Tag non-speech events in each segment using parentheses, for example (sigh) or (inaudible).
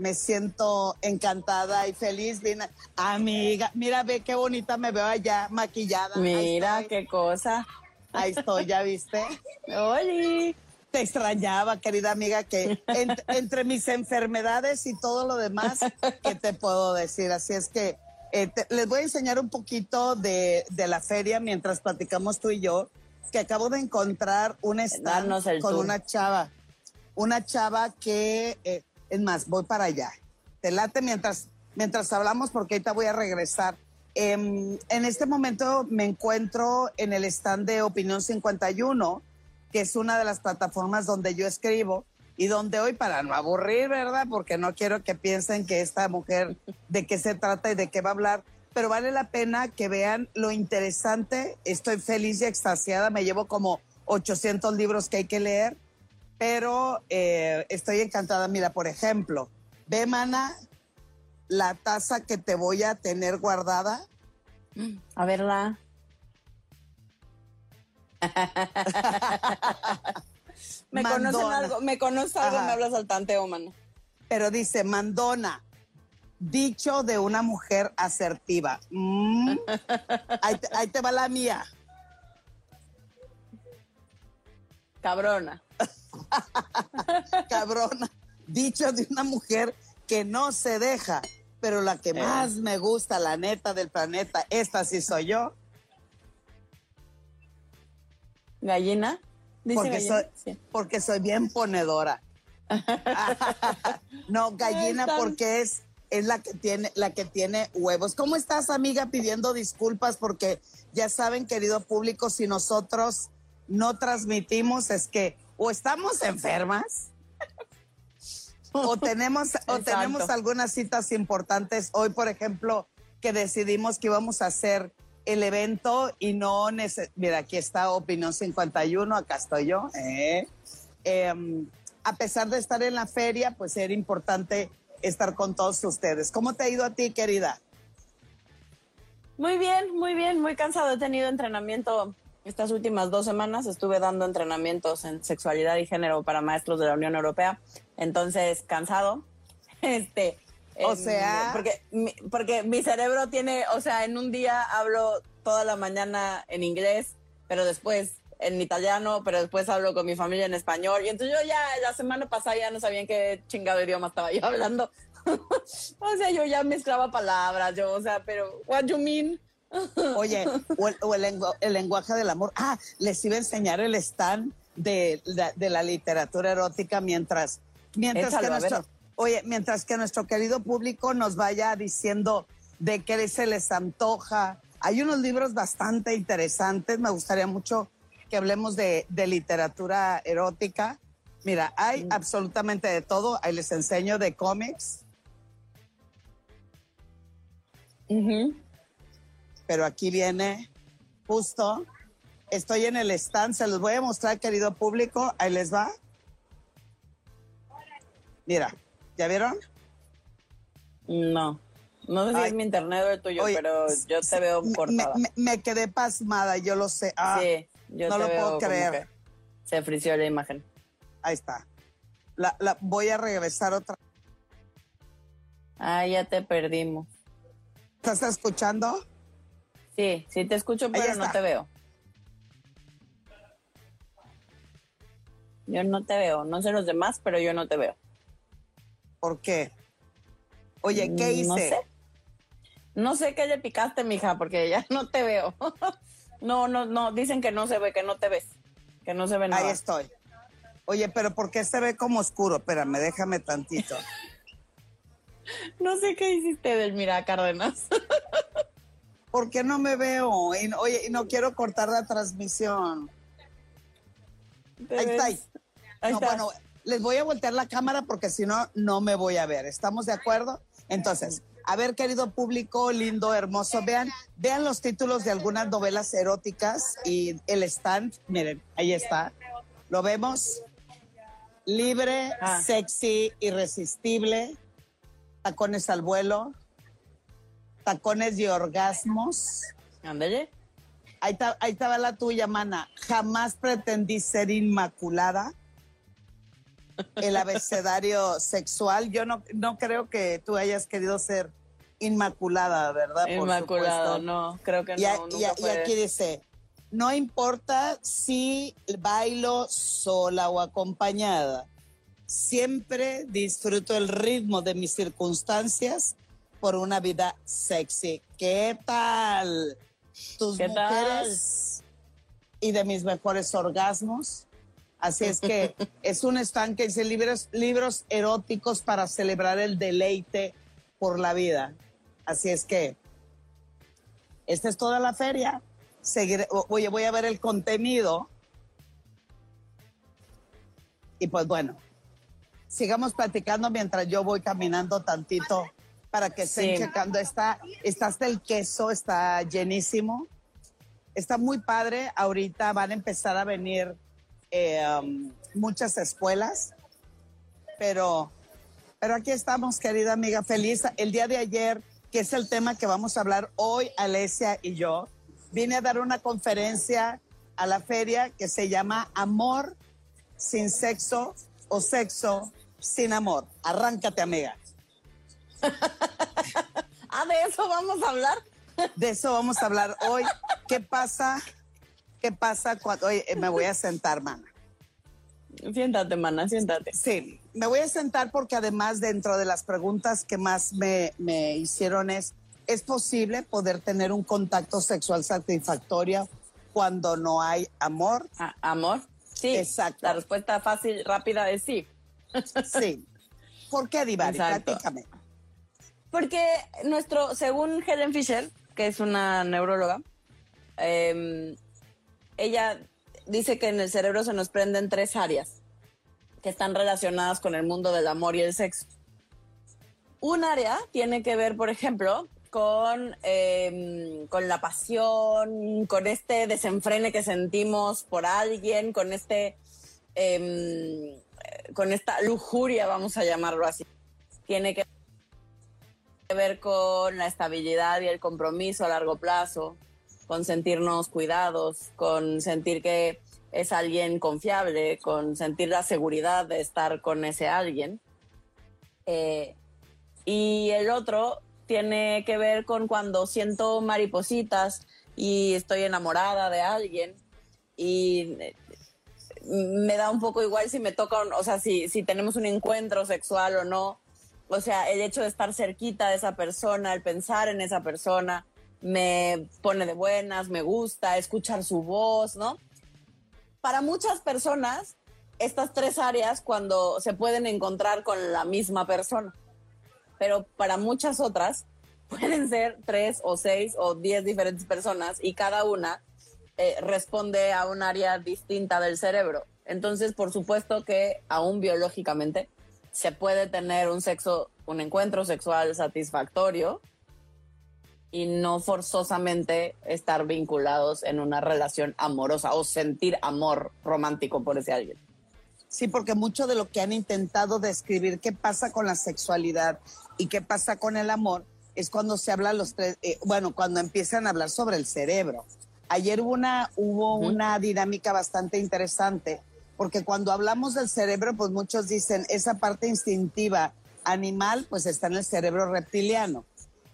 Me siento encantada y feliz. Vine, amiga, mira, ve qué bonita me veo allá, maquillada. Mira qué cosa. Ahí estoy, ¿ya viste? Oli. Te extrañaba, querida amiga, que en- entre mis enfermedades y todo lo demás, ¿qué te puedo decir? Así es que eh, te- les voy a enseñar un poquito de, de la feria mientras platicamos tú y yo, que acabo de encontrar un stand con tour. una chava. Una chava que, eh, es más, voy para allá. Te late mientras, mientras hablamos porque ahorita voy a regresar. Em, en este momento me encuentro en el stand de Opinión 51, que es una de las plataformas donde yo escribo y donde hoy, para no aburrir, ¿verdad? Porque no quiero que piensen que esta mujer de qué se trata y de qué va a hablar, pero vale la pena que vean lo interesante. Estoy feliz y extasiada, me llevo como 800 libros que hay que leer, pero eh, estoy encantada. Mira, por ejemplo, ve, mana, la taza que te voy a tener guardada. A verla. (laughs) me conocen algo, me conoces algo, Ajá. me hablas al tanteo, mano. pero dice Mandona, dicho de una mujer asertiva. Mm. (laughs) Ahí, te, ahí te va la mía. Cabrona. (laughs) Cabrona, dicho de una mujer que no se deja, pero la que Eh. más me gusta, la neta del planeta, esta sí soy yo, Gallina. Dice porque gallina. soy, Sí. porque soy bien ponedora. (laughs) no, gallina, porque es, es la que tiene, la que tiene huevos. ¿Cómo estás, amiga? Pidiendo disculpas porque ya saben, querido público, si nosotros no transmitimos es que o estamos enfermas o tenemos o tenemos algunas citas importantes. Hoy, por ejemplo, que decidimos que íbamos a hacer el evento y no mira, aquí está Opinión 51, acá estoy yo. ¿eh? Em, a pesar de estar en la feria, pues era importante estar con todos ustedes. ¿Cómo te ha ido a ti, querida? Muy bien, muy bien, muy cansado. He tenido entrenamiento estas últimas dos semanas. Estuve dando entrenamientos en sexualidad y género para maestros de la Unión Europea. Entonces, cansado. (laughs) Este. O sea- Porque mi, porque mi cerebro tiene, o sea, en un día hablo toda la mañana en inglés, pero después en italiano, pero después hablo con mi familia en español. Y entonces yo ya la semana pasada ya no sabía en qué chingado idioma estaba yo (laughs) hablando. (laughs) o sea, yo ya mezclaba palabras, yo, o sea, pero, what you mean? Oye, o, el, o el lengu- el lenguaje del amor. Ah, les iba a enseñar el stand de, la- de la literatura erótica mientras, mientras Échalo, que nuestro, oye, mientras que nuestro querido público nos vaya diciendo de qué se les antoja. Hay unos libros bastante interesantes. Me gustaría mucho que hablemos de, de literatura erótica. Mira, hay Mm. absolutamente de todo. Ahí les enseño de cómics, Ujú. Pero aquí viene justo. Estoy en el stand, se los voy a mostrar, querido público. Ahí les va. Mira, ¿ya vieron? No, no sé si Ay. es mi internet o el tuyo, Oye, pero yo te veo cortada. Me, me quedé pasmada, yo lo sé. Ah, sí, yo no te lo veo puedo creer. Se frició la imagen. Ahí está. La, la- voy a regresar otra. Ah, ya te perdimos. ¿Estás escuchando? Sí, sí te escucho, pero no te veo. Yo no te veo. No sé los demás, pero yo no te veo. ¿Por qué? Oye, ¿qué hice? Mm, No sé. No sé qué le picaste, mija, porque ya (laughs) no te veo. no, no, no. Dicen que no se ve, que no te ves. Que no se ve nada. Ahí estoy. Oye, pero ¿por qué se ve como oscuro? Espérame, déjame tantito. (laughs) No sé qué hiciste, Delmira Cárdenas. (laughs) ¿Por qué no me veo? Y no- oye, y no quiero cortar la transmisión. Ahí está. Ahí no, está. bueno, les voy a voltear la cámara porque si no, no me voy a ver. ¿Estamos de acuerdo? Entonces, A ver, querido público, lindo, hermoso, vean, vean los títulos de algunas novelas eróticas y el stand, miren, ahí está. ¿Lo vemos? Libre, Ah. sexy, irresistible, tacones al vuelo, tacones de orgasmos. Ándale. Ahí, ta- ahí estaba la tuya, mana. Jamás pretendí ser inmaculada. El abecedario sexual. Yo no, no creo que tú hayas querido ser inmaculada, ¿verdad? Supuesto. no, creo que Y, a- no. y a- y aquí dice, no importa si bailo sola o acompañada, siempre disfruto el ritmo de mis circunstancias por una vida sexy. ¿Qué tal? Tus ¿Qué tal? mujeres y de mis mejores orgasmos. Así es que (laughs) es un stand que dice libros, libros eróticos para celebrar el deleite por la vida. Así es que esta es toda la feria. Seguiré, oye, voy a ver el contenido. Y pues bueno, sigamos platicando mientras yo voy caminando tantito para que estén Sí. checando. Está, está hasta el queso, está llenísimo. Está muy padre. Ahorita van a empezar a venir eh, um, muchas escuelas, pero, pero aquí estamos, querida amiga, feliz. El día de ayer, que es el tema que vamos a hablar hoy, Alesia y yo, vine a dar una conferencia a la feria que se llama Amor sin sexo o sexo sin amor. Arráncate, amiga. (laughs) Ah, de eso vamos a hablar. De eso vamos a hablar hoy. ¿Qué pasa? ¿Qué pasa cuando... Oye, me voy a sentar, mana. Siéntate, mana, siéntate. Sí, me voy a sentar porque además dentro de las preguntas que más me, me hicieron es, ¿es posible poder tener un contacto sexual satisfactorio cuando no hay amor? Ah, ¿Amor? Sí. Exacto. La respuesta fácil, rápida es sí. Sí. ¿Por qué, Divari? Exacto. Platícame. Porque nuestro, según Helen Fisher, que es una neuróloga, em, ella dice que en el cerebro se nos prenden tres áreas que están relacionadas con el mundo del amor y el sexo. Un área tiene que ver, por ejemplo, con, em, con la pasión, con este desenfrene que sentimos por alguien, con este em, con esta lujuria, vamos a llamarlo así. Tiene que ver con la estabilidad y el compromiso a largo plazo, con sentirnos cuidados, con sentir que es alguien confiable, con sentir la seguridad de estar con ese alguien. Eh, y el otro tiene que ver con cuando siento maripositas y estoy enamorada de alguien y eh, me da un poco igual si me toca, o sea, si, si tenemos un encuentro sexual o no. O sea, el hecho de estar cerquita de esa persona, el pensar en esa persona, me pone de buenas, me gusta, escuchar su voz, ¿no? Para muchas personas, estas tres áreas cuando se pueden encontrar con la misma persona, pero para muchas otras (laughs) pueden ser tres o seis o diez diferentes personas y cada una eh, responde a un área distinta del cerebro. Entonces, por supuesto que aún biológicamente se puede tener un sexo, un encuentro sexual satisfactorio y no forzosamente estar vinculados en una relación amorosa o sentir amor romántico por ese alguien. Sí, porque mucho de lo que han intentado describir qué pasa con la sexualidad y qué pasa con el amor es cuando se habla los tres, eh, bueno, cuando empiezan a hablar sobre el cerebro. Ayer hubo una, hubo Ujú. una dinámica bastante interesante, porque cuando hablamos del cerebro, pues muchos dicen esa parte instintiva animal, pues está en el cerebro reptiliano.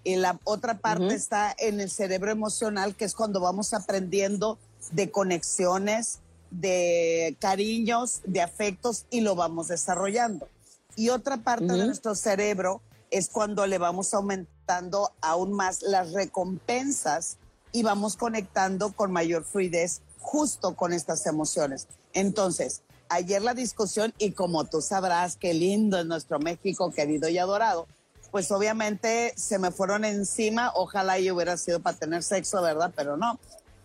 Y la otra parte está en el cerebro emocional, que es cuando vamos aprendiendo de conexiones, de cariños, de afectos y lo vamos desarrollando. Y otra parte de nuestro cerebro es cuando le vamos aumentando aún más las recompensas y vamos conectando con mayor fluidez justo con estas emociones. Entonces, ayer la discusión, y como tú sabrás, qué lindo es nuestro México querido y adorado, pues obviamente se me fueron encima, ojalá yo hubiera sido para tener sexo, ¿verdad? Pero no,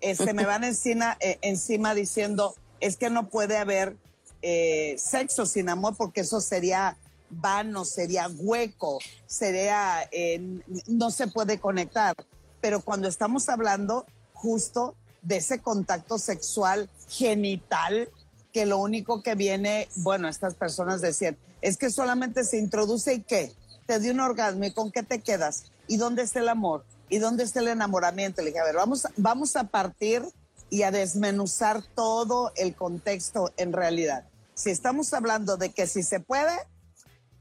Eh, se me van encima, eh, encima diciendo, es que no puede haber eh, sexo sin amor porque eso sería vano, sería hueco, sería, eh, no se puede conectar. Pero cuando estamos hablando justo de ese contacto sexual genital, que lo único que viene, bueno, estas personas decían, es que solamente se introduce y qué, te dio un orgasmo y con qué te quedas y dónde está el amor y dónde está el enamoramiento. Le dije, a ver, vamos, vamos a partir y a desmenuzar todo el contexto en realidad. Si estamos hablando de que si se puede,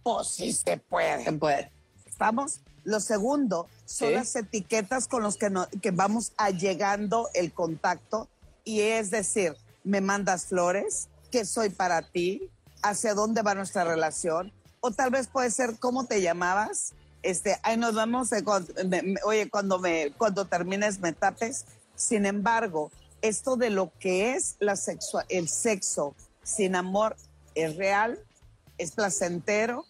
pues sí se puede. Se puede. ¿Estamos? Lo segundo son Sí. las etiquetas con las que, no- que vamos allegando el contacto y es decir, me mandas flores, ¿qué soy para ti? ¿Hacia dónde va nuestra relación? O tal vez puede ser cómo te llamabas. Este, ahí nos vemos, eh, cuando- me- me- oye, cuando me, cuando termines me tapes. Sin embargo, esto de lo que es la sexua- el sexo sin amor es real, es placentero,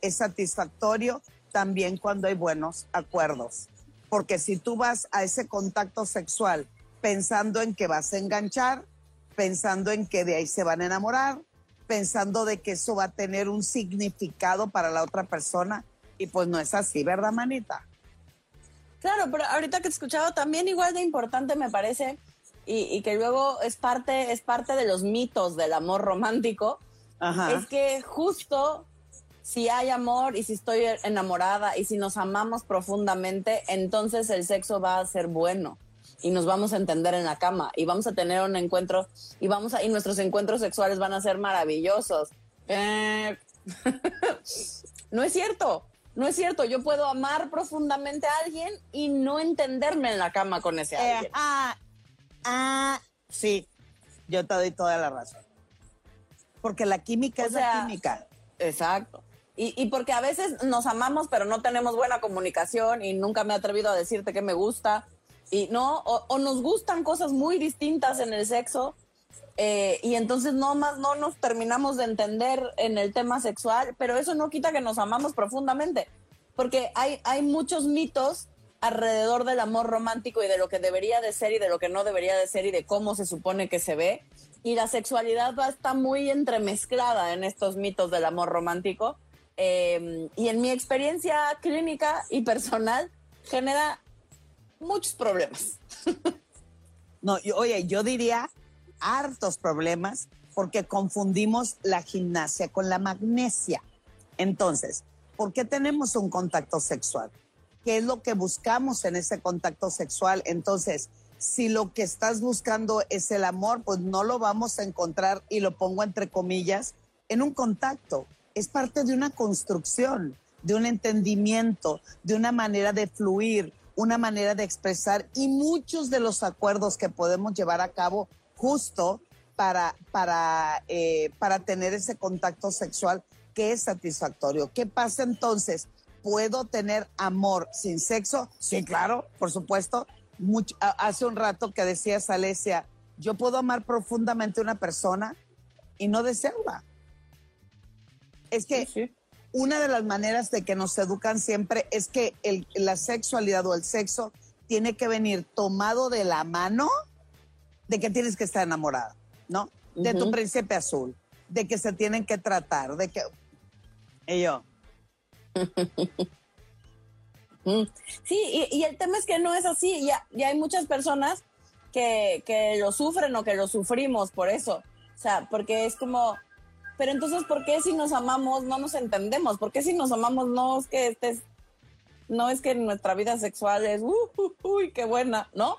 es satisfactorio también cuando hay buenos acuerdos. Porque si tú vas a ese contacto sexual pensando en que vas a enganchar, pensando en que de ahí se van a enamorar, pensando de que eso va a tener un significado para la otra persona, y pues no es así, ¿verdad, manita? Claro, pero ahorita que te escuchaba también igual de importante me parece y, y que luego es parte, es parte de los mitos del amor romántico, Ajá. es que justo si hay amor y si estoy enamorada y si nos amamos profundamente, entonces el sexo va a ser bueno y nos vamos a entender en la cama y vamos a tener un encuentro y vamos a y nuestros encuentros sexuales van a ser maravillosos. Eh, (laughs) no es cierto. No es cierto, yo puedo amar profundamente a alguien y no entenderme en la cama con ese Eh, alguien. ah, ah, sí, yo te doy toda la razón. Porque la química O es sea, la química. Exacto. Y, y porque a veces nos amamos, pero no tenemos buena comunicación y nunca me he atrevido a decirte que me gusta. Y no, o, o nos gustan cosas muy distintas en el sexo. eh, y entonces no más no nos terminamos de entender en el tema sexual, pero eso no quita que nos amamos profundamente. Porque hay, hay muchos mitos alrededor del amor romántico y de lo que debería de ser y de lo que no debería de ser y de cómo se supone que se ve. Y la sexualidad va a estar muy entremezclada en estos mitos del amor romántico. Eh, y en mi experiencia clínica y personal genera muchos problemas. (laughs) No, oye, yo diría hartos problemas porque confundimos la gimnasia con la magnesia. Entonces, ¿por qué tenemos un contacto sexual? ¿Qué es lo que buscamos en ese contacto sexual? Entonces, si lo que estás buscando es el amor, pues no lo vamos a encontrar, y lo pongo entre comillas, en un contacto. Es parte de una construcción, de un entendimiento, de una manera de fluir, una manera de expresar y muchos de los acuerdos que podemos llevar a cabo justo para, para, eh, para tener ese contacto sexual que es satisfactorio. ¿Qué pasa entonces? ¿Puedo tener amor sin sexo? Sí, claro, por supuesto. Hace un rato que decías, Alesia, yo puedo amar profundamente una persona y no desearla. Es que una de las maneras de que nos educan siempre es que el- la sexualidad o el sexo tiene que venir tomado de la mano de que tienes que estar enamorada, ¿no? De tu príncipe azul, de que se tienen que tratar, de que... Y yo, (laughs) Mm. Sí, y, y el tema es que no es así. Ya, ya hay muchas personas que, que lo sufren o que lo sufrimos por eso. O sea, porque es como, pero entonces, ¿por qué si nos amamos no nos entendemos? ¿Por qué si nos amamos no es que estés, no es que nuestra vida sexual es, uh, uh, uy, qué buena, ¿no?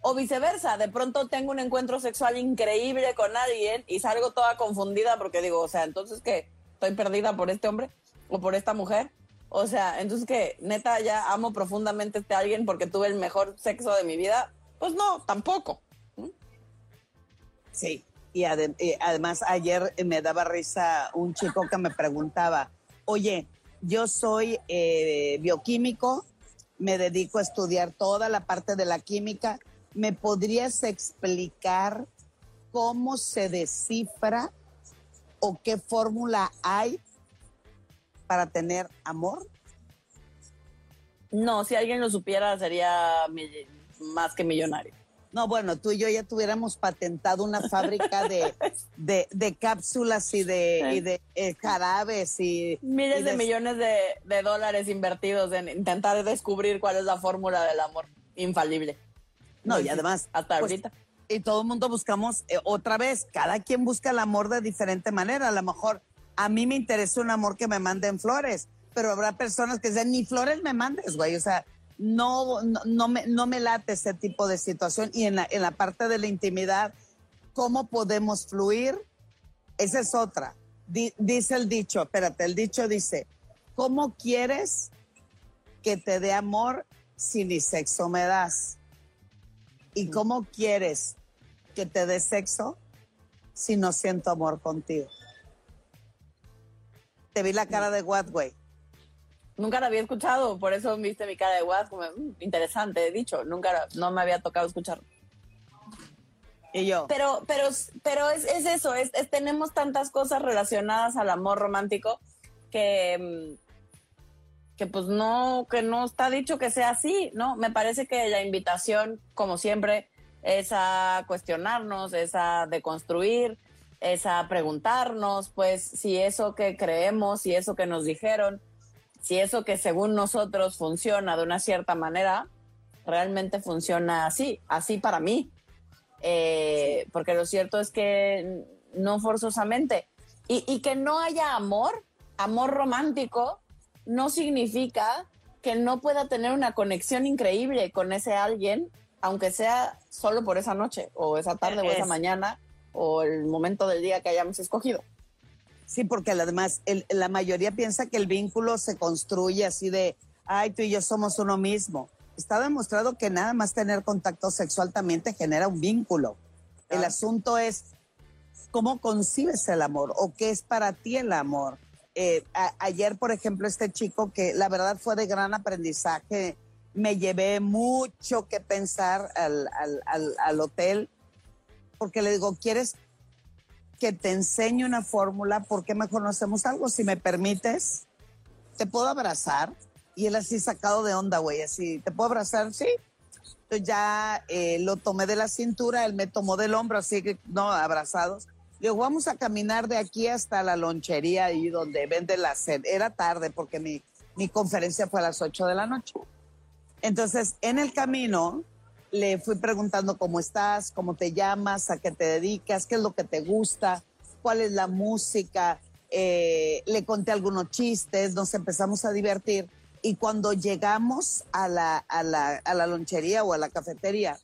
O viceversa, de pronto tengo un encuentro sexual increíble con alguien y salgo toda confundida porque digo, o sea, entonces que estoy perdida por este hombre o por esta mujer. O sea, entonces que neta ya amo profundamente a este alguien porque tuve el mejor sexo de mi vida. Pues no, tampoco. Sí, y, y además ayer me daba risa un chico que me preguntaba, oye, yo soy eh, bioquímico, me dedico a estudiar toda la parte de la química, ¿me podrías explicar cómo se descifra o qué fórmula hay para tener amor? No, si alguien lo supiera sería más que millonario. No, bueno, tú y yo ya tuviéramos patentado una fábrica de, (laughs) de, de cápsulas y de, y de eh, jarabes y... Miles y de millones de, de dólares invertidos en intentar descubrir cuál es la fórmula del amor infalible. No, y además... Hasta pues, ahorita. y todo el mundo buscamos eh, otra vez, cada quien busca el amor de diferente manera. A lo mejor a mí me interesa un amor que me manden flores, pero habrá personas que dicen, ni flores me mandes, güey. O sea, no, no, no me, no me late ese tipo de situación. Y en la, en la parte de la intimidad, ¿cómo podemos fluir? Esa es otra. Di- dice el dicho, espérate, el dicho dice, ¿cómo quieres que te dé amor si ni sexo me das? ¿Y cómo quieres que te dé sexo si no siento amor contigo? Te vi la cara de what, güey. Nunca la había escuchado, por eso viste mi cara de guas, como "Mm, interesante, he dicho, nunca, no me había tocado escucharlo. Y yo, Pero, pero, pero es, es eso, es, es- tenemos tantas cosas relacionadas al amor romántico que, mm, que pues no, que no está dicho que sea así, ¿no? Me parece que la invitación, como siempre, es a cuestionarnos, es a deconstruir, es a preguntarnos, pues, si eso que creemos, si eso que nos dijeron, si eso que según nosotros funciona de una cierta manera, realmente funciona así, así para mí. Eh, porque lo cierto es que no forzosamente. Y, y que no haya amor, amor romántico, no significa que no pueda tener una conexión increíble con ese alguien, aunque sea solo por esa noche, o esa tarde, o esa Es- mañana, o el momento del día que hayamos escogido. Sí, porque además el- la mayoría piensa que el vínculo se construye así de, ay, tú y yo somos uno mismo. Está demostrado que nada más tener contacto sexual también te genera un vínculo. El Claro. asunto es cómo concibes el amor o qué es para ti el amor. Eh, a- ayer, por ejemplo, este chico que la verdad fue de gran aprendizaje, me llevé mucho que pensar al, al- al- al hotel, porque le digo, ¿quieres que te enseñe una fórmula? ¿Por qué mejor no hacemos algo? Si me permites, ¿te puedo abrazar? Y él así sacado de onda, güey, así, ¿te puedo abrazar? Sí. Entonces ya eh, lo tomé de la cintura, él me tomó del hombro, así que, no, abrazados. Le digo, vamos a caminar de aquí hasta la lonchería ahí donde vende la sed. Era tarde porque mi, mi conferencia fue a las 8 de la noche. Entonces, en el camino, le fui preguntando cómo estás, cómo te llamas, a qué te dedicas, qué es lo que te gusta, cuál es la música. Eh, le conté algunos chistes, nos empezamos a divertir. Y cuando llegamos a la, a, la, a la lonchería o a la cafetería,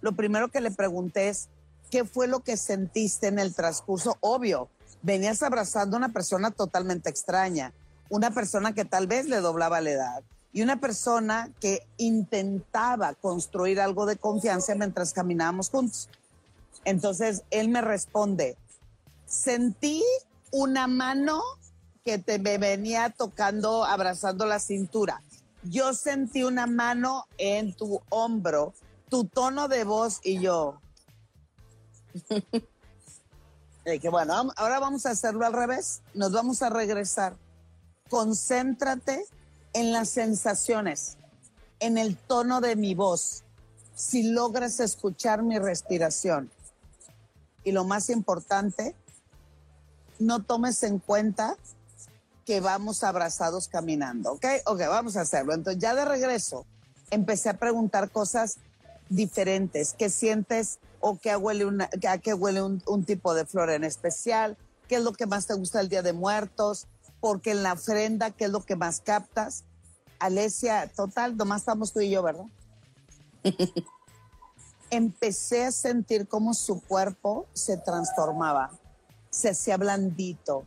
lo primero que le pregunté es, ¿qué fue lo que sentiste en el transcurso? Obvio, venías abrazando a una persona totalmente extraña, una persona que tal vez le doblaba la edad y una persona que intentaba construir algo de confianza mientras caminábamos juntos. Entonces él me responde, sentí una mano que te me venía tocando, abrazando la cintura. Yo sentí una mano en tu hombro, tu tono de voz y yo. (laughs) Le dije, bueno, ahora vamos a hacerlo al revés. Nos vamos a regresar. Concéntrate en las sensaciones, en el tono de mi voz, si logras escuchar mi respiración. Y lo más importante, no tomes en cuenta que vamos abrazados caminando, ¿ok? Ok, vamos a hacerlo. Entonces ya de regreso empecé a preguntar cosas diferentes. ¿Qué sientes o qué huele, una, a qué huele un, un tipo de flor en especial? ¿Qué es lo que más te gusta el Día de Muertos? Porque en la ofrenda, ¿qué es lo que más captas? Alesia, total, nomás estamos tú y yo, ¿verdad? (laughs) Empecé a sentir cómo su cuerpo se transformaba, se hacía blandito,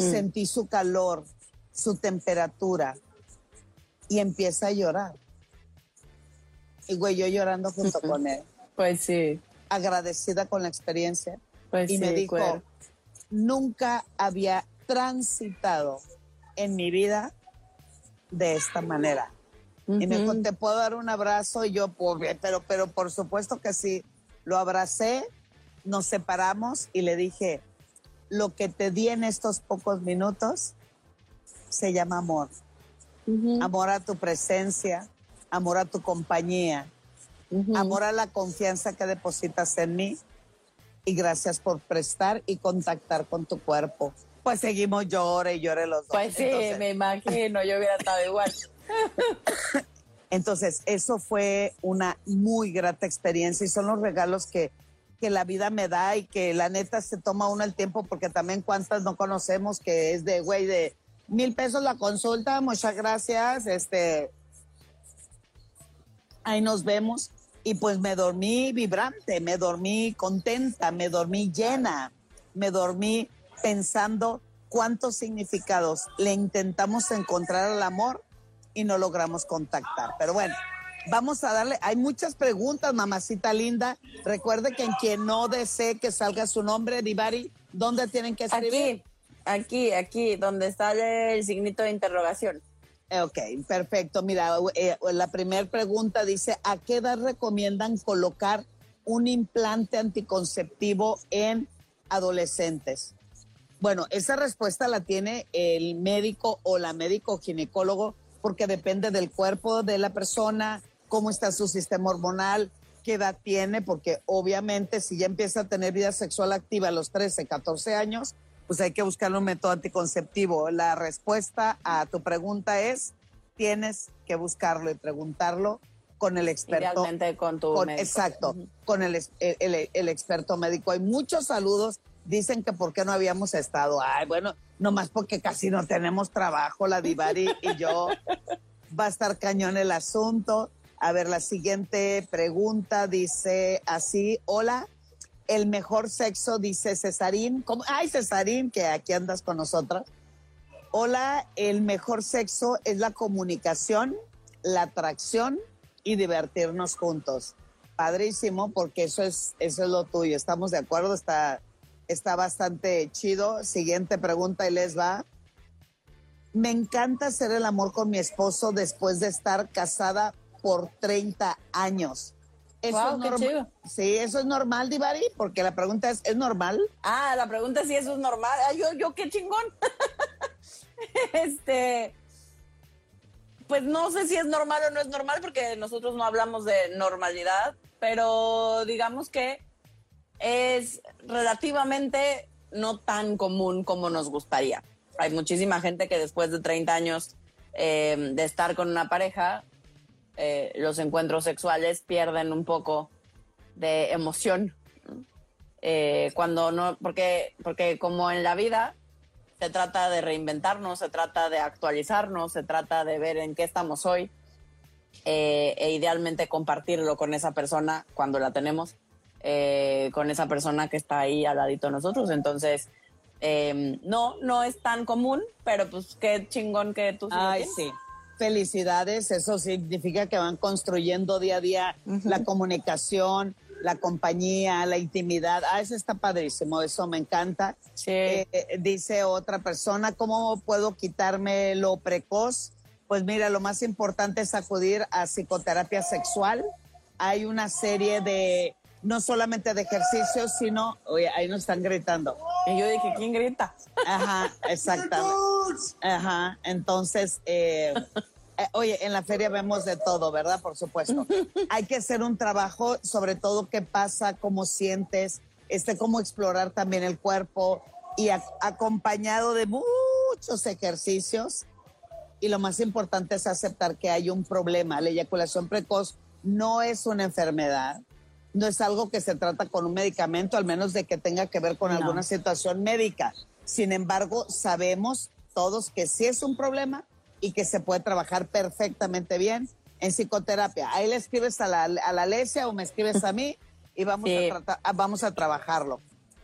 Mm. sentí su calor, su temperatura y empieza a llorar. Y güey, yo llorando junto con él, Pues sí, agradecida con la experiencia. pues y sí, me dijo, cuero. nunca había transitado en mi vida de esta manera. Y me dijo. ¿te puedo dar un abrazo? Y yo, pues, pero, pero por supuesto que sí. Lo abracé, nos separamos y le dije, lo que te di en estos pocos minutos se llama amor. Amor a tu presencia, amor a tu compañía. amor a la confianza que depositas en mí y gracias por prestar y contactar con tu cuerpo. Pues seguimos llore y llore los dos. Pues sí, me imagino, yo hubiera estado igual. (laughs) Entonces, eso fue una muy grata experiencia y son los regalos que, que la vida me da y que la neta se toma uno el tiempo porque también cuántas no conocemos que es de, güey, de mil pesos la consulta, muchas gracias, este, ahí nos vemos. Y pues me dormí vibrante, me dormí contenta, me dormí llena, me dormí pensando cuántos significados le intentamos encontrar al amor y no logramos contactar. Pero bueno, vamos a darle, hay muchas preguntas, mamacita linda. Recuerde que en quien no desee que salga su nombre, Divari, ¿dónde tienen que escribir? Aquí, aquí, aquí, donde sale el signito de interrogación. Ok, perfecto. Mira, eh, la primera pregunta dice, ¿a qué edad recomiendan colocar un implante anticonceptivo en adolescentes? Bueno, esa respuesta la tiene el médico o la médico ginecólogo porque depende del cuerpo de la persona, cómo está su sistema hormonal, qué edad tiene, porque obviamente si ya empieza a tener vida sexual activa a los 13, 14 años, pues hay que buscar un método anticonceptivo. La respuesta a tu pregunta es, tienes que buscarlo y preguntarlo con el experto. Idealmente con tu médico. Exacto, con el, el, el, experto médico. Hay muchos saludos. Dicen que por qué no habíamos estado. Ay, bueno, nomás porque casi no tenemos trabajo, la Divari y yo. Va a estar cañón el asunto. A ver, la siguiente pregunta dice así, hola, el mejor sexo, dice Cesarín. ¿Cómo? Ay, Cesarín, que aquí andas con nosotras. Hola, el mejor sexo es la comunicación, la atracción y divertirnos juntos. Padrísimo, porque eso es, eso es lo tuyo. ¿Estamos de acuerdo? Está, está bastante chido. Siguiente pregunta y les va. Me encanta hacer el amor con mi esposo después de estar casada por 30 años. Eso es normal. Sí, eso es normal, Divari, porque la pregunta es, ¿es normal? Ah, la pregunta es si eso es normal. Ah, yo, yo, qué chingón. (laughs) este, pues no sé si es normal o no es normal, porque nosotros no hablamos de normalidad, pero digamos que es relativamente no tan común como nos gustaría. Hay muchísima gente que después de 30 años eh, de estar con una pareja, eh, los encuentros sexuales pierden un poco de emoción. Eh, cuando no, porque, porque como en la vida se trata de reinventarnos, se trata de actualizarnos, se trata de ver en qué estamos hoy e idealmente compartirlo con esa persona cuando la tenemos, con esa persona que está ahí al ladito de nosotros. Entonces, no, no es tan común, pero pues qué chingón que tú Ay, sí felicidades, eso significa que van construyendo día a día la comunicación, la compañía, la intimidad. Ah, eso está padrísimo, eso me encanta. Eh, dice otra persona, ¿cómo puedo quitarme lo precoz? Pues mira, lo más importante es acudir a psicoterapia sexual. Hay una serie de, no solamente de ejercicios, sino, oye, ahí nos están gritando. Y yo dije, ¿quién grita? Ajá, (laughs) exactamente. Ajá, entonces, eh, eh, oye, en la feria vemos de todo, ¿verdad? Por supuesto. (laughs) Hay que hacer un trabajo, sobre todo qué pasa, cómo sientes, este, cómo explorar también el cuerpo y acompañado de muchos ejercicios. Y lo más importante es aceptar que hay un problema. La eyaculación precoz no es una enfermedad, no es algo que se trata con un medicamento, al menos de que tenga que ver con alguna situación médica. Sin embargo, sabemos todos que sí es un problema y que se puede trabajar perfectamente bien en psicoterapia. Ahí le escribes a la, a la Alesia o me escribes a mí y vamos, a, vamos a trabajarlo.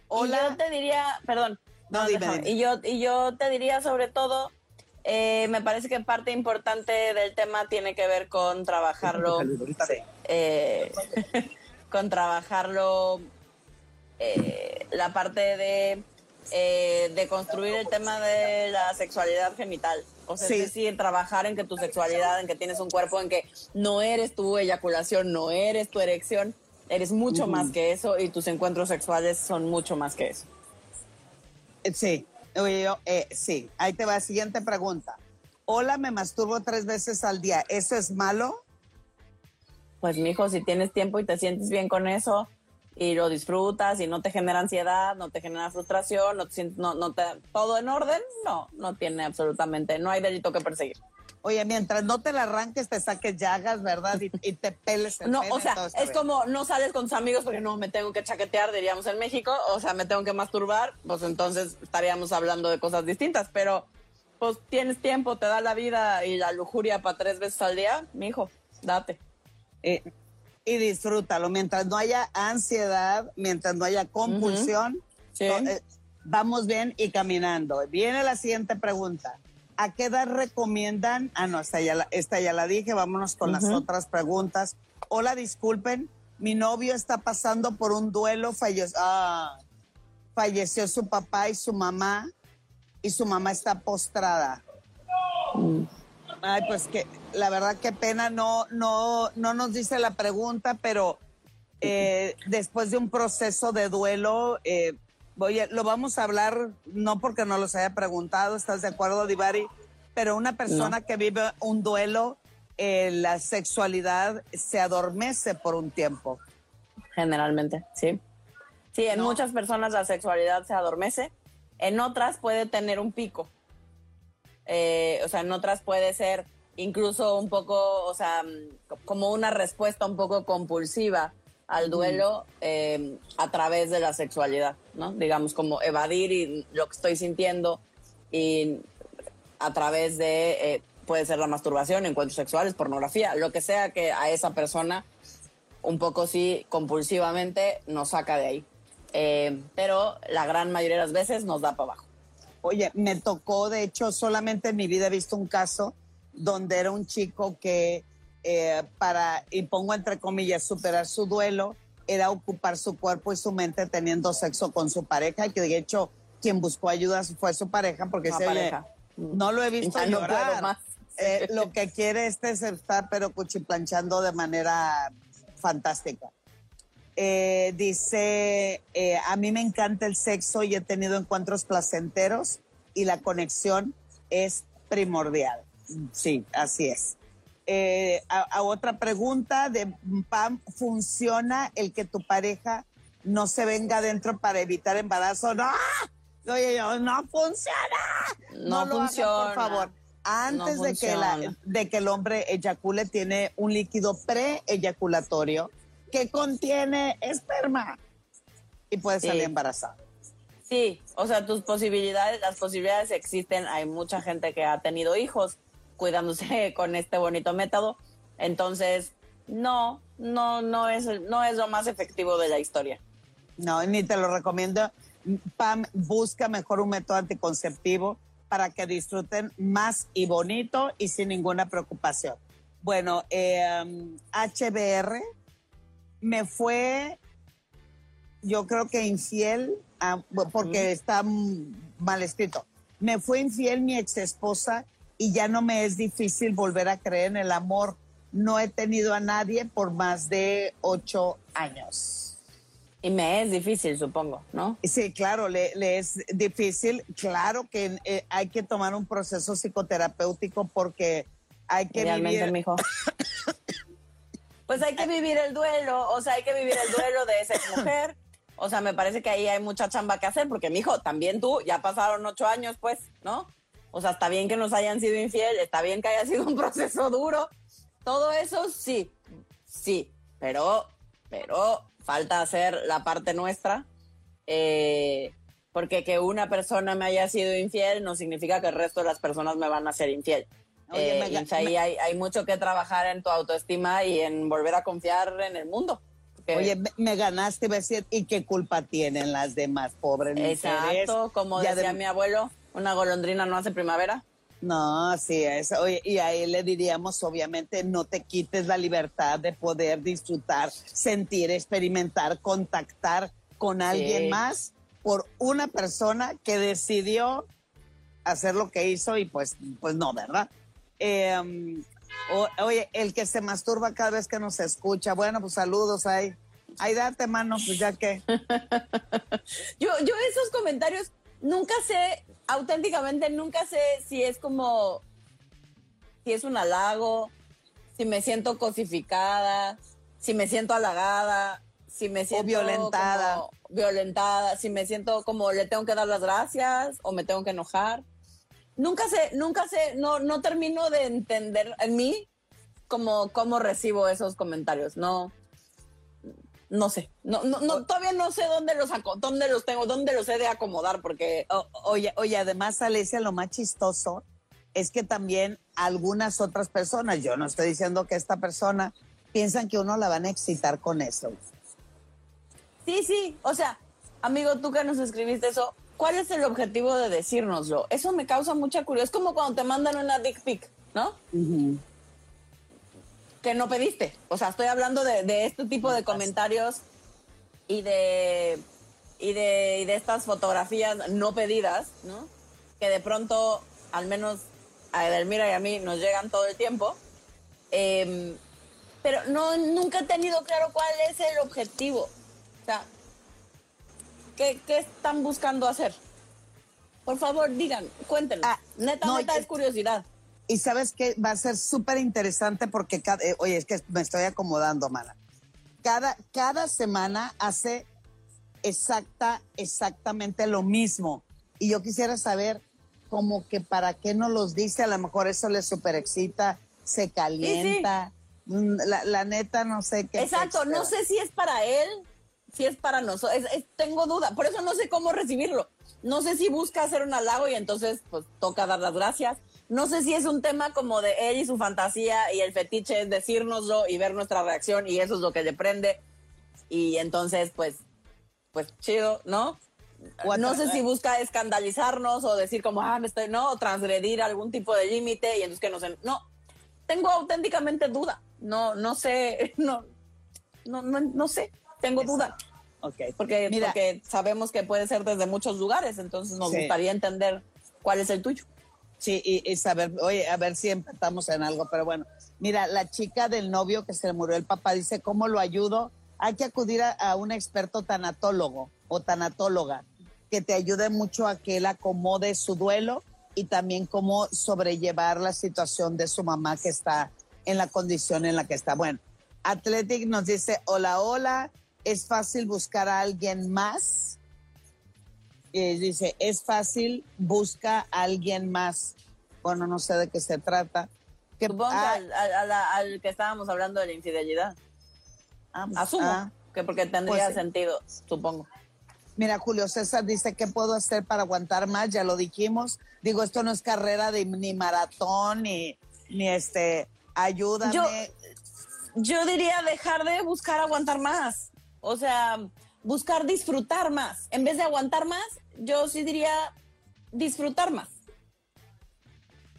Hola. Y yo te diría, perdón. No, dime, Y, yo, y yo te diría sobre todo, eh, me parece que parte importante del tema tiene que ver con trabajarlo. (laughs) Eh, (laughs) con trabajarlo, eh, la parte de eh, de construir el tema de la sexualidad genital. O sea, es decir, trabajar en que tu sexualidad, en que tienes un cuerpo, en que no eres tu eyaculación, no eres tu erección, eres mucho más que eso y tus encuentros sexuales son mucho más que eso. Sí, eh, sí. Ahí te va, siguiente pregunta. Hola, me masturbo tres veces al día. ¿Eso es malo? Pues mijo, si tienes tiempo y te sientes bien con eso y lo disfrutas y no te genera ansiedad, no te genera frustración, no te sientes, no, no te, todo en orden, no, no tiene absolutamente, no hay delito que perseguir. Oye, mientras no te la arranques, te saques llagas, ¿verdad? Y, te peles el No, pene, o sea, es bien. como no sales con tus amigos porque no me tengo que chaquetear, diríamos en México, o sea, me tengo que masturbar, pues entonces estaríamos hablando de cosas distintas, pero pues tienes tiempo, te da la vida y la lujuria para tres veces al día, mijo, date. Eh, y disfrútalo. Mientras no haya ansiedad, mientras no haya compulsión, Sí. eh, vamos bien y caminando. Viene la siguiente pregunta. ¿A qué edad recomiendan? Ah, no, esta ya la, esta ya la dije. Vámonos con las otras preguntas. Hola, disculpen. Mi novio está pasando por un duelo. Falleció, ah, falleció su papá y su mamá. Y su mamá está postrada. Ay, pues que la verdad qué pena, no, no, no nos dice la pregunta, pero eh, después de un proceso de duelo, eh, voy a- lo vamos a hablar, no porque no los haya preguntado, ¿estás de acuerdo, Divari? Pero una persona que vive un duelo, eh, la sexualidad se adormece por un tiempo. Generalmente, sí. Sí, en No. muchas personas la sexualidad se adormece, en otras puede tener un pico. Eh, o sea, en otras puede ser incluso un poco, o sea, como una respuesta un poco compulsiva al duelo eh, a través de la sexualidad, ¿no? Digamos, como evadir y lo que estoy sintiendo y a través de, eh, puede ser la masturbación, encuentros sexuales, pornografía, lo que sea que a esa persona un poco sí compulsivamente nos saca de ahí. Eh, pero la gran mayoría de las veces nos da para abajo. Oye, me tocó, de hecho, solamente en mi vida he visto un caso donde era un chico que eh, para, y pongo entre comillas, superar su duelo, era ocupar su cuerpo y su mente teniendo sexo con su pareja, y que de hecho quien buscó ayuda fue su pareja, porque "Oye, pareja. no lo he visto Ya llorar. más. Eh, lo que quiere este es estar pero cuchiplanchando de manera fantástica. Eh, dice, eh, a mí me encanta el sexo y he tenido encuentros placenteros y la conexión es primordial. Sí, así es. Eh, a, a otra pregunta de Pam, ¿funciona el que tu pareja no se venga adentro para evitar embarazo? No, oye, yo, no funciona. No, lo funciona. por favor. Antes No de, que la- de que el hombre eyacule, tiene un líquido pre-eyaculatorio que contiene esperma y puede Sí. salir embarazada. Sí, o sea, tus posibilidades, las posibilidades existen. Hay mucha gente que ha tenido hijos cuidándose (laughs) con este bonito método. Entonces, no, no, no es, no es lo más efectivo de la historia. No, ni te lo recomiendo. Pam, busca mejor un método anticonceptivo para que disfruten más y bonito y sin ninguna preocupación. Bueno, eh, um, HBR me fue, yo creo que infiel, ah, porque está mal escrito. Me fue infiel mi ex esposa y ya no me es difícil volver a creer en el amor. No he tenido a nadie por más de ocho años. Y me es difícil, supongo, ¿no? Sí, claro, le, le es difícil. Claro que eh, hay que tomar un proceso psicoterapéutico porque hay que Realmente, vivir. mijo. (coughs) Pues hay que vivir el duelo, o sea, hay que vivir el duelo de esa (laughs) mujer. O sea, me parece que ahí hay mucha chamba que hacer, porque, mijo, también tú, ya pasaron ocho años, pues, ¿no? O sea, está bien que nos hayan sido infiel, está bien que haya sido un (laughs) proceso duro. Todo eso sí, sí, pero, pero falta hacer la parte nuestra. eh, porque que una persona me haya sido infiel no significa que el resto de las personas me van a ser infiel. Oye, Eh, me y ahí me- hay, hay mucho que trabajar en tu autoestima y en volver a confiar en el mundo. Porque- Oye, me, me ganaste, decir, ¿y qué culpa tienen las demás pobres mujeres? exacto, como Ya decía de- mi abuelo, una golondrina no hace primavera. No, así es. Oye, y a él le diríamos, obviamente, no te quites la libertad de poder disfrutar, sentir, experimentar, contactar con alguien más por una persona que decidió hacer lo que hizo y pues, pues no, ¿verdad? Eh, o- oye, el que se masturba cada vez que nos escucha, bueno, pues saludos ahí. Ahí date mano, pues ya que. (laughs) Yo, yo esos comentarios nunca sé, auténticamente nunca sé si es como, si es un halago, si me siento cosificada, si me siento halagada, si me siento violentada. como violentada, si me siento como le tengo que dar las gracias o me tengo que enojar. Nunca sé, nunca sé, no, no termino de entender en mí como cómo recibo esos comentarios. No, no sé. No, no, no, todavía no sé dónde los dónde los tengo, dónde los he de acomodar, porque O- oye, oye, además, Alesia, lo más chistoso es que también algunas otras personas, yo no estoy diciendo que esta persona, piensan que uno la van a excitar con eso. Sí, sí, o sea, amigo, tú que nos escribiste eso, ¿cuál es el objetivo de decírnoslo? Eso me causa mucha curiosidad. Es como cuando te mandan una dick pic, ¿no? Que no pediste. O sea, estoy hablando de, de este tipo de comentarios y de, y, de, y de estas fotografías no pedidas, ¿no? Que de pronto, al menos a Edelmira y a mí, nos llegan todo el tiempo. Em, pero no, nunca he tenido claro cuál es el objetivo. O sea, ¿qué, qué están buscando hacer? Por favor, digan, cuéntenos. Ah, neta, no, neta, es curiosidad. Y sabes que va a ser súper interesante porque, cada, eh, oye, es que me estoy acomodando, mana. Cada, cada semana hace exacta, exactamente lo mismo. Y yo quisiera saber como que para qué no los dice, a lo mejor eso le super excita, se calienta. Mm, La, la neta, no sé qué. Exacto, no sé si es para él, si es para nosotros. Tengo duda, por eso no sé cómo recibirlo. No sé si busca hacer un halago y entonces pues toca dar las gracias. No sé si es un tema como de él y su fantasía y el fetiche es decírnoslo y ver nuestra reacción y eso es lo que le prende. Y entonces pues, pues chido, ¿no? No sé si busca escandalizarnos o decir como, ah, me estoy, no, o transgredir algún tipo de límite y entonces que nos... en- No, tengo auténticamente duda. No, no sé, (laughs) no, no, no, no sé, tengo duda. Ok. Porque, Mira, porque sabemos que puede ser desde muchos lugares, entonces nos Sí. gustaría entender cuál es el tuyo. Sí, y, y saber, oye, a ver si empatamos en algo, pero bueno, mira, la chica del novio que se le murió el papá dice, ¿cómo lo ayudo? Hay que acudir a, a un experto tanatólogo o tanatóloga que te ayude mucho a que él acomode su duelo y también cómo sobrellevar la situación de su mamá que está en la condición en la que está. Bueno, Athletic nos dice, hola, hola, es fácil buscar a alguien más eh, dice, es fácil, busca a alguien más. Bueno, no sé de qué se trata. Que, Supongo ah, al, que estábamos hablando de la infidelidad. ah, Asumo ah. que porque tendría Pues sí. sentido, supongo. Mira, Julio César dice, ¿qué puedo hacer para aguantar más? Ya lo dijimos. Digo, esto no es carrera de, ni maratón, ni, ni este, ayúdame. Yo- Yo diría dejar de buscar aguantar más. O sea, buscar disfrutar más. En vez de aguantar más, yo sí diría disfrutar más.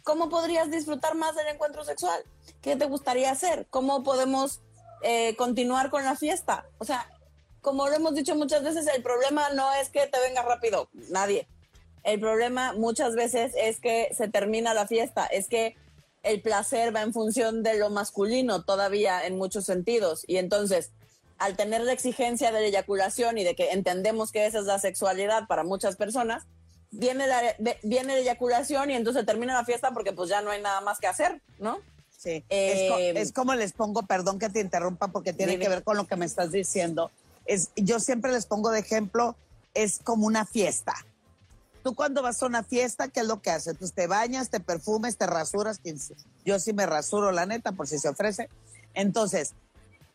¿Cómo podrías disfrutar más del encuentro sexual? ¿Qué te gustaría hacer? ¿Cómo podemos eh, continuar con la fiesta? O sea, como lo hemos dicho muchas veces, el problema no es que te venga rápido, nadie. El problema muchas veces es que se termina la fiesta, es que el placer va en función de lo masculino todavía en muchos sentidos. Y entonces, al tener la exigencia de la eyaculación y de que entendemos que esa es la sexualidad para muchas personas, viene la, viene la eyaculación y entonces termina la fiesta porque pues ya no hay nada más que hacer, ¿no? Sí, es, co- Eh, es como les pongo, perdón que te interrumpa porque tiene Dime. que ver con lo que me estás diciendo. Es, yo siempre les pongo de ejemplo, es como una fiesta. Tú cuando vas a una fiesta, ¿qué es lo que haces? Pues te bañas, te perfumes, te rasuras. Yo sí me rasuro, la neta, por si se ofrece. Entonces,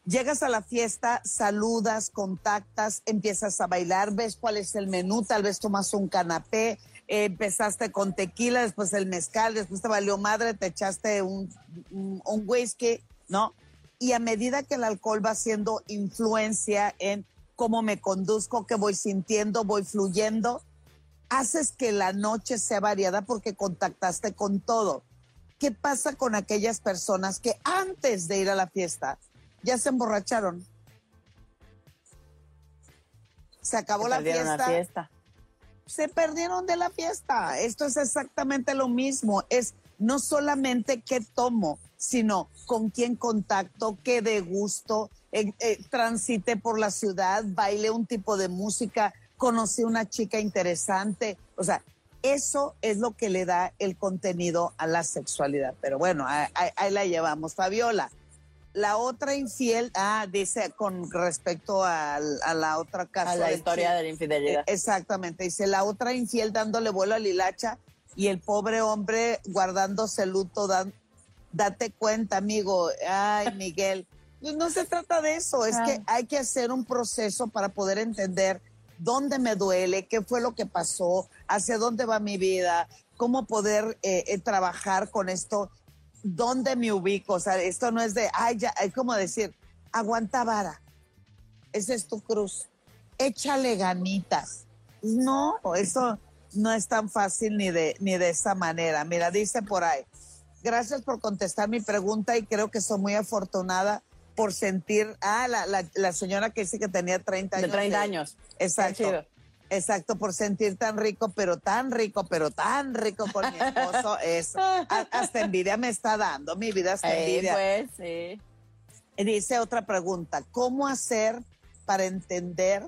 llegas a la fiesta, saludas, contactas, empiezas a bailar, ves cuál es el menú, tal vez tomas un canapé, empezaste con tequila, después el mezcal, después te valió madre, te echaste un, un, un whisky, ¿no? Y a medida que el alcohol va haciendo influencia en cómo me conduzco, qué voy sintiendo, voy fluyendo, haces que la noche sea variada porque contactaste con todo. ¿Qué pasa con aquellas personas que antes de ir a la fiesta ya se emborracharon? Se acabó Se la fiesta, fiesta. se perdieron de la fiesta. Esto es exactamente lo mismo. Es no solamente qué tomo, sino con quién contacto, qué de gusto, eh, eh, transité por la ciudad, bailé un tipo de música, conocí una chica interesante. O sea, eso es lo que le da el contenido a la sexualidad. Pero bueno, ahí- ahí la llevamos. Fabiola, la otra infiel, ah, dice con respecto al- a, la otra casa. A la historia de la infidelidad. Eh, Exactamente, dice la otra infiel dándole vuelo a Lilacha y el pobre hombre guardándose luto, dan- date cuenta, amigo, ay, (laughs) Miguel, no no se trata de eso, es Ah. que hay que hacer un proceso para poder entender dónde me duele, qué fue lo que pasó, hacia dónde va mi vida, cómo poder eh, eh, trabajar con esto, dónde me ubico, o sea, esto no es de, ay, ya, es como decir, aguanta vara, esa es tu cruz, échale ganitas. No, eso no es tan fácil ni de, ni de esa manera. Mira, dice por ahí, gracias por contestar mi pregunta y creo que soy muy afortunada por sentir, ah, la, la, la señora que dice que tenía 30 De años. 30 años. Exacto. Exacto, por sentir tan rico, pero tan rico, pero tan rico con mi esposo. Es, hasta envidia me está dando, mi vida hasta Eh, envidia. pues, sí. Dice otra pregunta, ¿cómo hacer para entender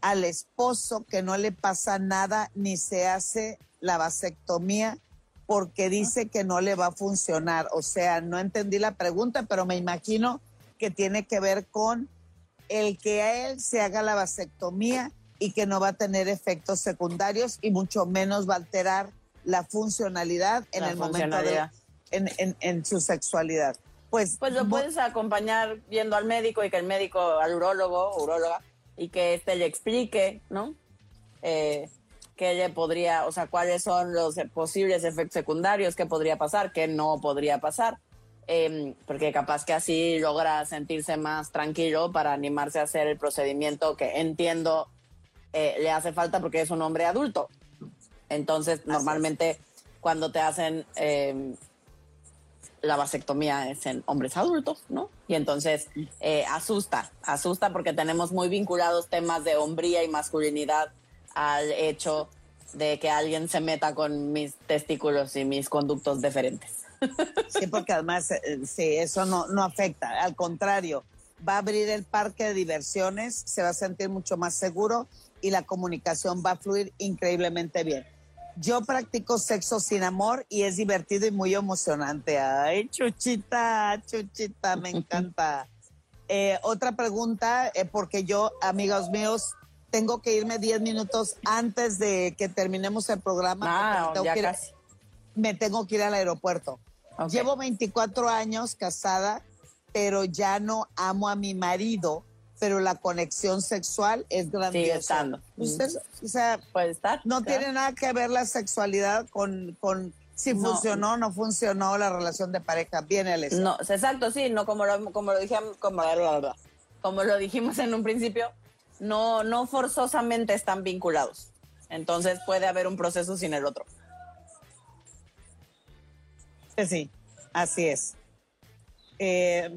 al esposo que no le pasa nada ni se hace la vasectomía porque dice que no le va a funcionar? O sea, no entendí la pregunta, pero me imagino que tiene que ver con el que a él se haga la vasectomía y que no va a tener efectos secundarios y mucho menos va a alterar la funcionalidad en La el momento de, funcionalidad. en, en- en su sexualidad. Pues, Pues lo puedes acompañar viendo al médico y que el médico, al urólogo uróloga, y que éste le explique, ¿no? Eh, qué le podría, o sea, cuáles son los posibles efectos secundarios, qué podría pasar, qué no podría pasar. Eh, porque capaz que así logra sentirse más tranquilo para animarse a hacer el procedimiento que entiendo eh, le hace falta porque es un hombre adulto. Entonces, normalmente cuando te hacen eh, la vasectomía es en hombres adultos, ¿no? Y entonces eh, asusta, asusta porque tenemos muy vinculados temas de hombría y masculinidad al hecho de que alguien se meta con mis testículos y mis conductos deferentes. Sí, porque además, eh, sí, eso no, no afecta. Al contrario, va a abrir el parque de diversiones, se va a sentir mucho más seguro y la comunicación va a fluir increíblemente bien. Yo practico sexo sin amor y es divertido y muy emocionante. Ay, chuchita, chuchita, me (laughs) encanta. Eh, otra pregunta, eh, porque yo, amigos míos, tengo que irme 10 minutos antes de que terminemos el programa. Ah, porque tengo ya que ir- casi. me tengo que ir al aeropuerto. Llevo 24 años casada, pero ya no amo a mi marido, pero la conexión sexual es grandiosa. estando. Usted, o sea, Puede estar. no claro. tiene nada que ver la sexualidad con, con si No. funcionó o no funcionó la relación de pareja. Bien, Alex. No, exacto, sí, no como lo, como lo dijimos, como, como lo dijimos en un principio, no, no forzosamente están vinculados. Entonces puede haber un proceso sin el otro. Sí, así es. Eh,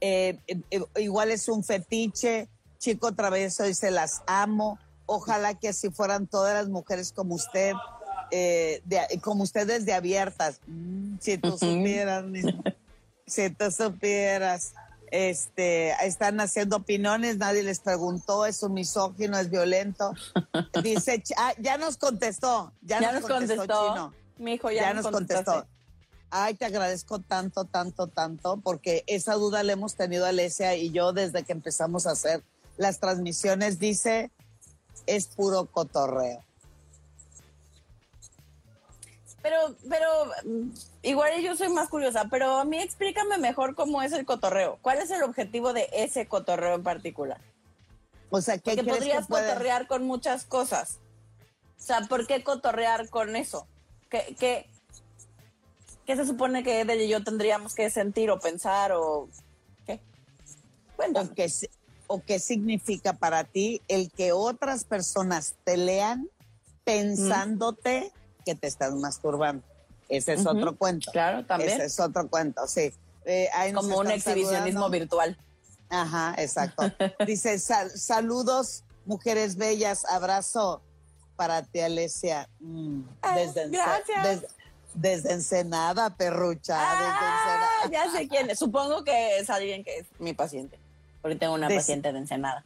eh, eh, igual es un fetiche, chico travieso dice las amo. Ojalá que así fueran todas las mujeres como usted, eh, de- como ustedes de abiertas. Mm, si tú supieras, mi- si tú supieras. Este, están haciendo opiniones, nadie les preguntó, es un misógino, es violento. Dice, ah, ya nos contestó, ya, Ya, nos contestó. Chino Mi hijo ya, ya nos contestó. Ay, te agradezco tanto, tanto, tanto, porque esa duda la hemos tenido Alesia y yo desde que empezamos a hacer las transmisiones. Dice, es puro cotorreo. Pero, pero mm, igual yo soy más curiosa, pero a mí explícame mejor cómo es el cotorreo. ¿Cuál es el objetivo de ese cotorreo en particular? O sea, ¿qué Porque crees podrías que puede? cotorrear con muchas cosas. O sea, ¿por qué cotorrear con eso? ¿Qué, qué, qué se supone que Edel y yo tendríamos que sentir o pensar o qué? Cuéntame. o qué, si- o qué significa para ti el que otras personas te lean pensándote que te estás masturbando. Ese es otro cuento. Claro, también. Ese es otro cuento, sí. Eh, Como un exhibicionismo saludando. virtual. Ajá, exacto. (laughs) Dice, "Sal- saludos, mujeres bellas, abrazo para ti, Alesia. Mm, desde, gracias. des- desde Ensenada, perrucha, desde Ah, Ensenada. ya sé quién es. Supongo que es alguien que es mi paciente. Porque tengo una paciente de Ensenada.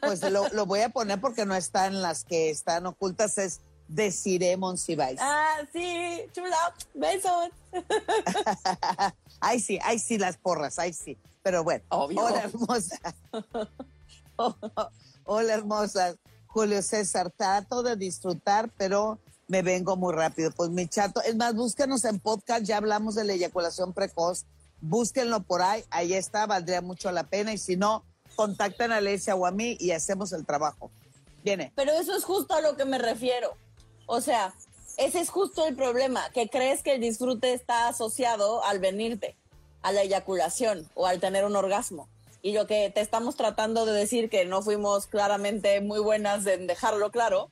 Pues lo, lo voy a poner porque no está en las que están ocultas, es Desiree Monsiváis. Ah, sí, chula, besos. (laughs) ay, sí, ay, sí, las porras, ay, sí. Pero bueno, Obvio. hola hermosa. (laughs) (laughs) hola hermosa. Julio César, trato de disfrutar, pero me vengo muy rápido. Pues mi chato, es más, búsquenos en podcast, ya hablamos de la eyaculación precoz. Búsquenlo por ahí, ahí está, valdría mucho la pena. Y si no, contacten a Alicia o a mí y hacemos el trabajo. Viene. Pero eso es justo a lo que me refiero. O sea, ese es justo el problema, que crees que el disfrute está asociado al venirte, a la eyaculación o al tener un orgasmo. Y lo que te estamos tratando de decir, que no fuimos claramente muy buenas en dejarlo claro,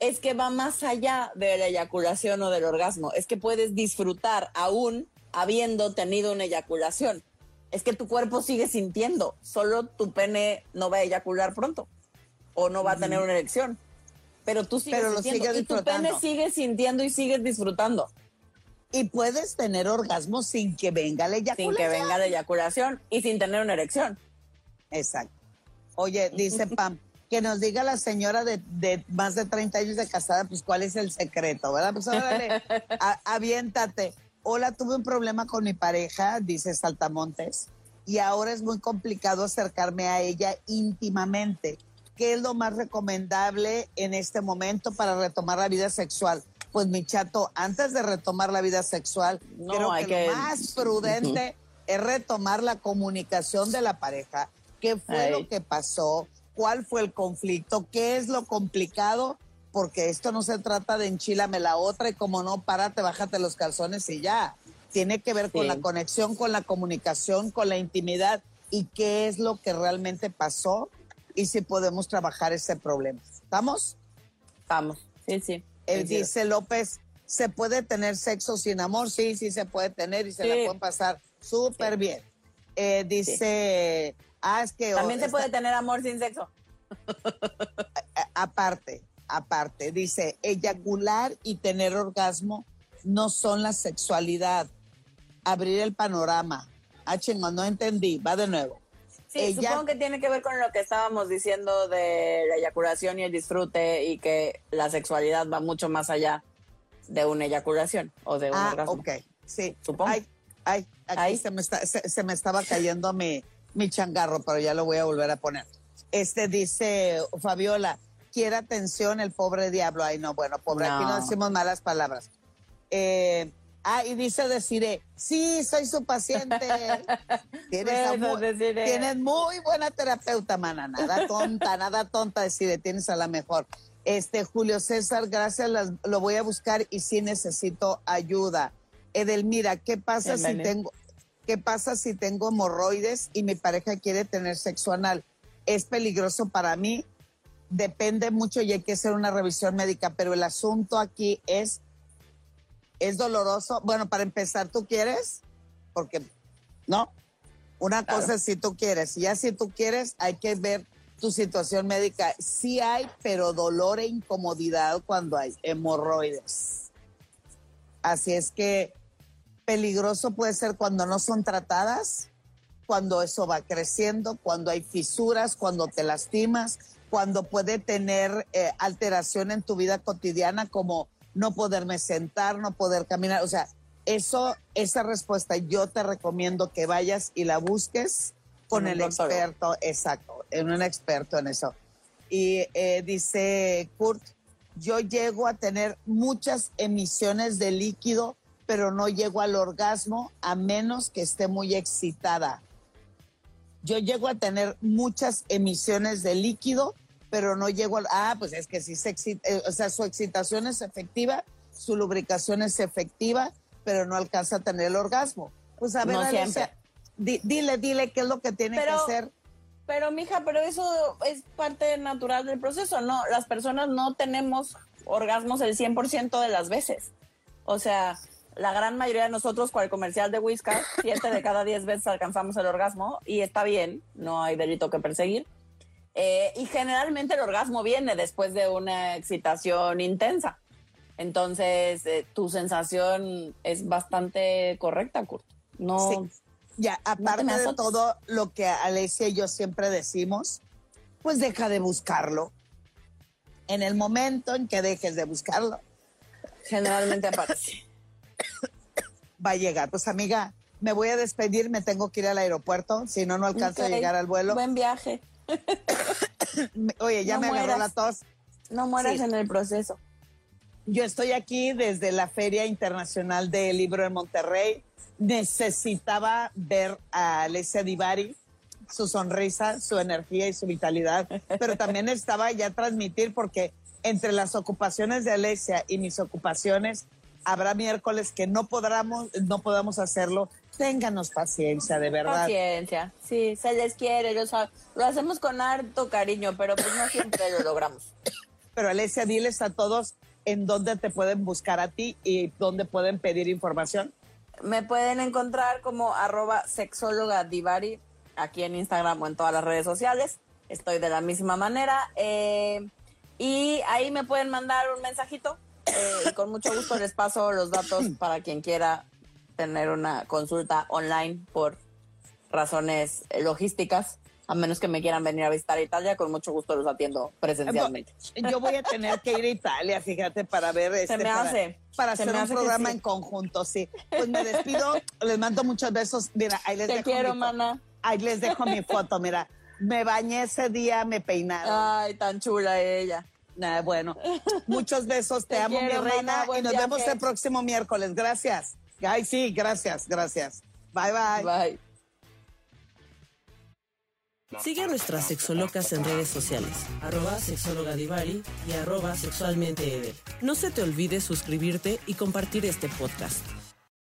es que va más allá de la eyaculación o del orgasmo. Es que puedes disfrutar aún habiendo tenido una eyaculación. Es que tu cuerpo sigue sintiendo, solo tu pene no va a eyacular pronto o no va a tener una erección. Pero tú sigues Pero lo sintiendo sigues y tu pene sigue sintiendo y sigues disfrutando Y puedes tener orgasmo sin que venga la sin eyaculación. que venga la eyaculación y sin tener una erección. Exacto. Oye, dice (laughs) Pam, que nos diga la señora de, de más de 30 años de casada, pues cuál es el secreto, ¿verdad? Pues órale, a- aviéntate. Hola, tuve un problema con mi pareja, dice Saltamontes, y ahora es muy complicado acercarme a ella íntimamente. ¿Qué es lo más recomendable en este momento para retomar la vida sexual? Pues mi chato, antes de retomar la vida sexual, No, creo que- lo más prudente es retomar la comunicación de la pareja. ¿Qué fue Ay. lo que pasó? ¿Cuál fue el conflicto? ¿Qué es lo complicado? Porque esto no se trata de enchilame la otra y como no, párate, bájate los calzones y ya. Tiene que ver con la conexión, con la comunicación, con la intimidad y qué es lo que realmente pasó y si podemos trabajar ese problema. ¿Estamos? Vamos, sí, sí. Él dice López, ¿se puede tener sexo sin amor? Sí, sí se puede tener y se la pueden pasar súper bien. Eh, dice, ah, es que... También se esta- puede tener amor sin sexo. a- aparte, aparte, dice, eyacular y tener orgasmo no son la sexualidad. Abrir el panorama. Ah, chingón, no entendí. Va de nuevo. Sí, Ella- supongo que tiene que ver con lo que estábamos diciendo de la eyaculación y el disfrute y que la sexualidad va mucho más allá de una eyaculación o de un Ah, orgasmo. ok. Sí. Supongo. Ay, ay, aquí Ay. Se, me está- se, se me estaba cayendo mi, mi changarro, pero ya lo voy a volver a poner. Este dice Fabiola, quiere atención el pobre diablo. Ay, no, bueno, pobre, aquí no decimos malas palabras. Eh, ah, y dice Deciré, sí, soy su paciente. (laughs) Tienes, Bueno, muy buena terapeuta, mana. Nada (laughs) tonta, nada tonta, Deciré, tienes a la mejor. Este, Julio César, gracias, las- lo voy a buscar y sí necesito ayuda. Edelmira, ¿qué pasa si tengo, qué pasa si tengo hemorroides y mi pareja quiere tener sexo anal? ¿Es peligroso para mí? Depende mucho y hay que hacer una revisión médica, pero el asunto aquí es, es doloroso. Bueno, para empezar, ¿tú quieres? Porque, ¿no? Una Claro. cosa es si tú quieres, y ya si tú quieres, hay que ver tu situación médica. Sí hay, pero dolor e incomodidad cuando hay hemorroides. Así es que peligroso puede ser cuando no son tratadas, cuando eso va creciendo, cuando hay fisuras, cuando te lastimas, cuando puede tener eh, alteración en tu vida cotidiana como no poderme sentar, no poder caminar. O sea, eso, esa respuesta yo te recomiendo que vayas y la busques con el doctor. experto, exacto, en un experto en eso. Y eh, dice Kurt, yo llego a tener muchas emisiones de líquido, pero no llego al orgasmo a menos que esté muy excitada. Yo llego a tener muchas emisiones de líquido, pero no llego al... Ah, pues es que sí se excita, eh, o sea, su excitación es efectiva, su lubricación es efectiva, pero no alcanza a tener el orgasmo. Pues a ver, No Alicia, siempre. di- dile, dile qué es lo que tiene Pero- que hacer. Pero, mija, pero eso es parte natural del proceso, ¿no? Las personas no tenemos orgasmos el 100% de las veces. O sea, la gran mayoría de nosotros, con el comercial de Whiskas, (laughs) siete de cada diez veces alcanzamos el orgasmo y está bien, no hay delito que perseguir. Eh, y generalmente el orgasmo viene después de una excitación intensa. Entonces, eh, tu sensación es bastante correcta, Kurt. No, Sí. Ya, aparte de todo lo que Alessia y yo siempre decimos, pues deja de buscarlo. en el momento en que dejes de buscarlo, Generalmente aparece. (laughs) va a llegar. Pues amiga, me voy a despedir, me tengo que ir al aeropuerto, si no, no alcanzo a llegar al vuelo. Buen viaje. (coughs) Oye, ya no me agarró mueras. la tos. No mueras Sí. en el proceso. Yo estoy aquí desde la Feria Internacional del Libro en Monterrey. Necesitaba ver a Alessia Divari, su sonrisa, su energía y su vitalidad, pero también estaba ya transmitir porque entre las ocupaciones de Alessia y mis ocupaciones habrá miércoles que no podamos, no podamos hacerlo. Ténganos paciencia, de verdad. Paciencia. Sí, se les quiere, sab- lo hacemos con harto cariño, pero pues no siempre lo logramos. Pero Alessia, diles a todos en dónde te pueden buscar a ti y dónde pueden pedir información. Me pueden encontrar como arroba sexóloga divari aquí en Instagram o en todas las redes sociales. Estoy de la misma manera. eh, y ahí me pueden mandar un mensajito. Eh, y con mucho gusto les paso los datos para quien quiera tener una consulta online por razones eh, logísticas. A menos que me quieran venir a visitar Italia, con mucho gusto los atiendo presencialmente. Yo voy a tener que ir a Italia, fíjate, para ver este, me para, hace. para Se hacer me un hace programa sí. en conjunto, sí. Pues me despido, (laughs) les mando muchos besos. Mira, ahí les Te dejo quiero, mi mana. Ahí les dejo mi foto, mira. Me bañé ese día, me peinaron. Ay, tan chula ella. Ah, bueno, (laughs) muchos besos, te, Te amo, quiero, mi reina, y nos vemos el próximo miércoles. Gracias. Ay, sí, gracias, gracias. Bye, bye. Bye. Sigue a nuestras sexolocas en redes sociales, arroba sexóloga divari y arroba sexualmente Edel. No se te olvide suscribirte y compartir este podcast.